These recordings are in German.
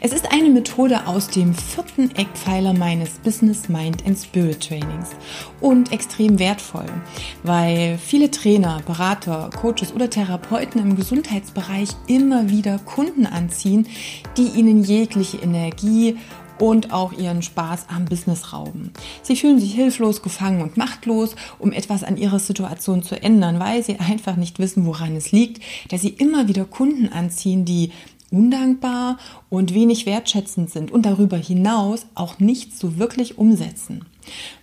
Es ist eine Methode aus dem vierten Eckpfeiler meines Business Mind and Spirit Trainings und extrem wertvoll, weil viele Trainer, Berater, Coaches oder Therapeuten im Gesundheitsbereich immer wieder Kunden anziehen, die ihnen jegliche Energie und auch ihren Spaß am Business rauben. Sie fühlen sich hilflos, gefangen und machtlos, um etwas an ihrer Situation zu ändern, weil sie einfach nicht wissen, woran es liegt, dass sie immer wieder Kunden anziehen, die undankbar und wenig wertschätzend sind und darüber hinaus auch nichts so wirklich umsetzen.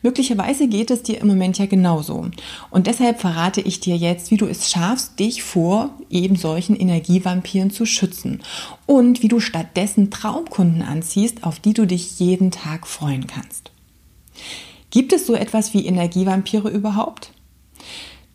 Möglicherweise geht es dir im Moment ja genauso. Und deshalb verrate ich dir jetzt, wie du es schaffst, dich vor eben solchen Energievampiren zu schützen und wie du stattdessen Traumkunden anziehst, auf die du dich jeden Tag freuen kannst. Gibt es so etwas wie Energievampire überhaupt?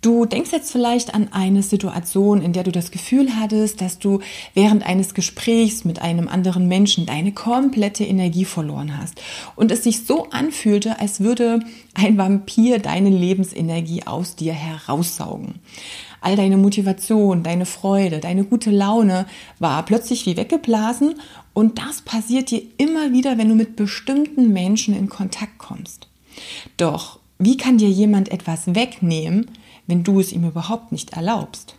Du denkst jetzt vielleicht an eine Situation, in der du das Gefühl hattest, dass du während eines Gesprächs mit einem anderen Menschen deine komplette Energie verloren hast und es sich so anfühlte, als würde ein Vampir deine Lebensenergie aus dir heraussaugen. All deine Motivation, deine Freude, deine gute Laune war plötzlich wie weggeblasen und das passiert dir immer wieder, wenn du mit bestimmten Menschen in Kontakt kommst. Doch wie kann dir jemand etwas wegnehmen, wenn du es ihm überhaupt nicht erlaubst.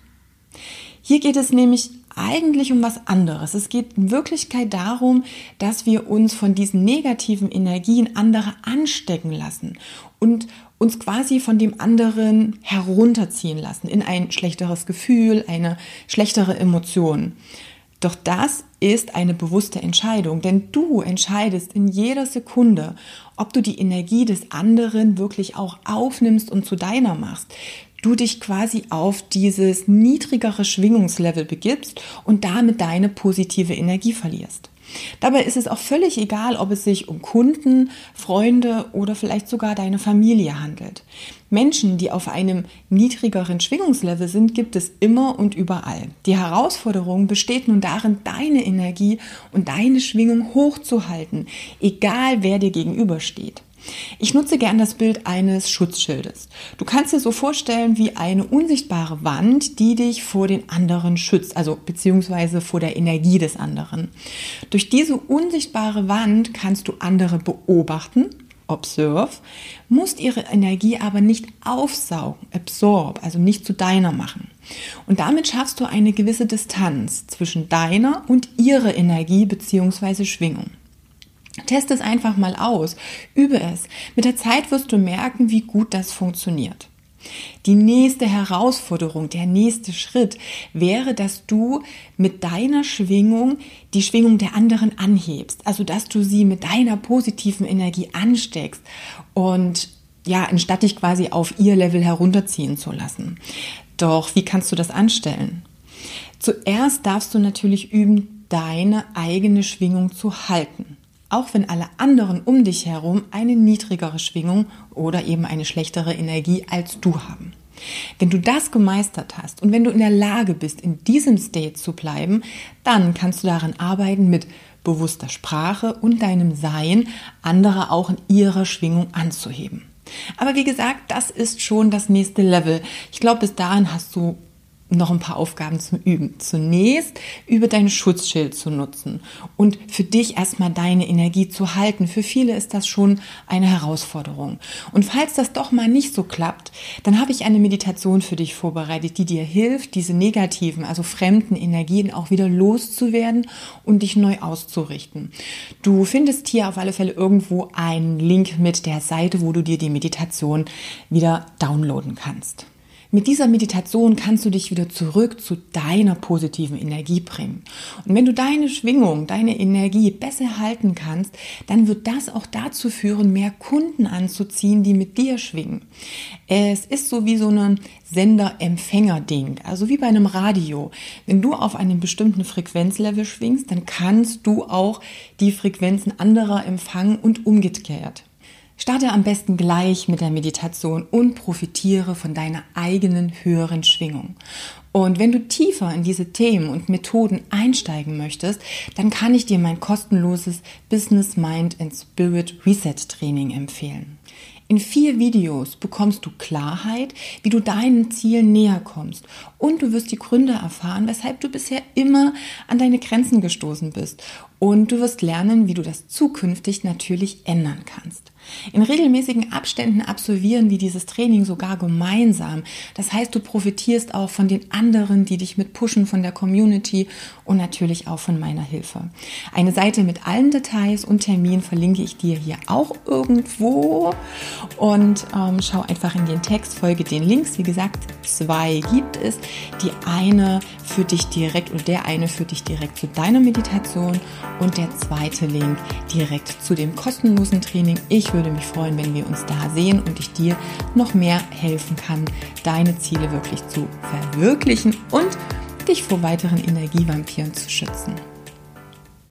Hier geht es nämlich eigentlich um was anderes. Es geht in Wirklichkeit darum, dass wir uns von diesen negativen Energien anderer anstecken lassen und uns quasi von dem anderen herunterziehen lassen in ein schlechteres Gefühl, eine schlechtere Emotion. Doch das ist eine bewusste Entscheidung, denn du entscheidest in jeder Sekunde, ob du die Energie des anderen wirklich auch aufnimmst und zu deiner machst du dich quasi auf dieses niedrigere Schwingungslevel begibst und damit deine positive Energie verlierst. Dabei ist es auch völlig egal, ob es sich um Kunden, Freunde oder vielleicht sogar deine Familie handelt. Menschen, die auf einem niedrigeren Schwingungslevel sind, gibt es immer und überall. Die Herausforderung besteht nun darin, deine Energie und deine Schwingung hochzuhalten, egal wer dir gegenübersteht. Ich nutze gern das Bild eines Schutzschildes. Du kannst dir so vorstellen wie eine unsichtbare Wand, die dich vor den anderen schützt, also beziehungsweise vor der Energie des anderen. Durch diese unsichtbare Wand kannst du andere beobachten, observe, musst ihre Energie aber nicht aufsaugen, absorb, also nicht zu deiner machen. Und damit schaffst du eine gewisse Distanz zwischen deiner und ihrer Energie beziehungsweise Schwingung. Test es einfach mal aus, übe es. Mit der Zeit wirst du merken, wie gut das funktioniert. Die nächste Herausforderung, der nächste Schritt wäre, dass du mit deiner Schwingung die Schwingung der anderen anhebst. Also, dass du sie mit deiner positiven Energie ansteckst und ja, anstatt dich quasi auf ihr Level herunterziehen zu lassen. Doch wie kannst du das anstellen? Zuerst darfst du natürlich üben, deine eigene Schwingung zu halten auch wenn alle anderen um dich herum eine niedrigere Schwingung oder eben eine schlechtere Energie als du haben. Wenn du das gemeistert hast und wenn du in der Lage bist, in diesem State zu bleiben, dann kannst du daran arbeiten, mit bewusster Sprache und deinem Sein andere auch in ihrer Schwingung anzuheben. Aber wie gesagt, das ist schon das nächste Level. Ich glaube, bis dahin hast du noch ein paar Aufgaben zum Üben. Zunächst über dein Schutzschild zu nutzen und für dich erstmal deine Energie zu halten. Für viele ist das schon eine Herausforderung. Und falls das doch mal nicht so klappt, dann habe ich eine Meditation für dich vorbereitet, die dir hilft, diese negativen, also fremden Energien auch wieder loszuwerden und dich neu auszurichten. Du findest hier auf alle Fälle irgendwo einen Link mit der Seite, wo du dir die Meditation wieder downloaden kannst. Mit dieser Meditation kannst du dich wieder zurück zu deiner positiven Energie bringen. Und wenn du deine Schwingung, deine Energie besser halten kannst, dann wird das auch dazu führen, mehr Kunden anzuziehen, die mit dir schwingen. Es ist so wie so ein Sender-Empfänger-Ding, also wie bei einem Radio. Wenn du auf einem bestimmten Frequenzlevel schwingst, dann kannst du auch die Frequenzen anderer empfangen und umgekehrt. Starte am besten gleich mit der Meditation und profitiere von deiner eigenen höheren Schwingung. Und wenn du tiefer in diese Themen und Methoden einsteigen möchtest, dann kann ich dir mein kostenloses Business Mind and Spirit Reset Training empfehlen. In vier Videos bekommst du Klarheit, wie du deinen Zielen näher kommst. Und du wirst die Gründe erfahren, weshalb du bisher immer an deine Grenzen gestoßen bist. Und du wirst lernen, wie du das zukünftig natürlich ändern kannst. In regelmäßigen Abständen absolvieren wir dieses Training sogar gemeinsam. Das heißt, du profitierst auch von den anderen, die dich mit pushen, von der Community und natürlich auch von meiner Hilfe. Eine Seite mit allen Details und Terminen verlinke ich dir hier auch irgendwo. Und ähm, schau einfach in den Text, folge den Links. Wie gesagt, zwei gibt es. Die eine führt dich direkt oder der eine führt dich direkt zu deiner Meditation und der zweite Link direkt zu dem kostenlosen Training. Ich würde mich freuen, wenn wir uns da sehen und ich dir noch mehr helfen kann, deine Ziele wirklich zu verwirklichen und dich vor weiteren Energievampiren zu schützen.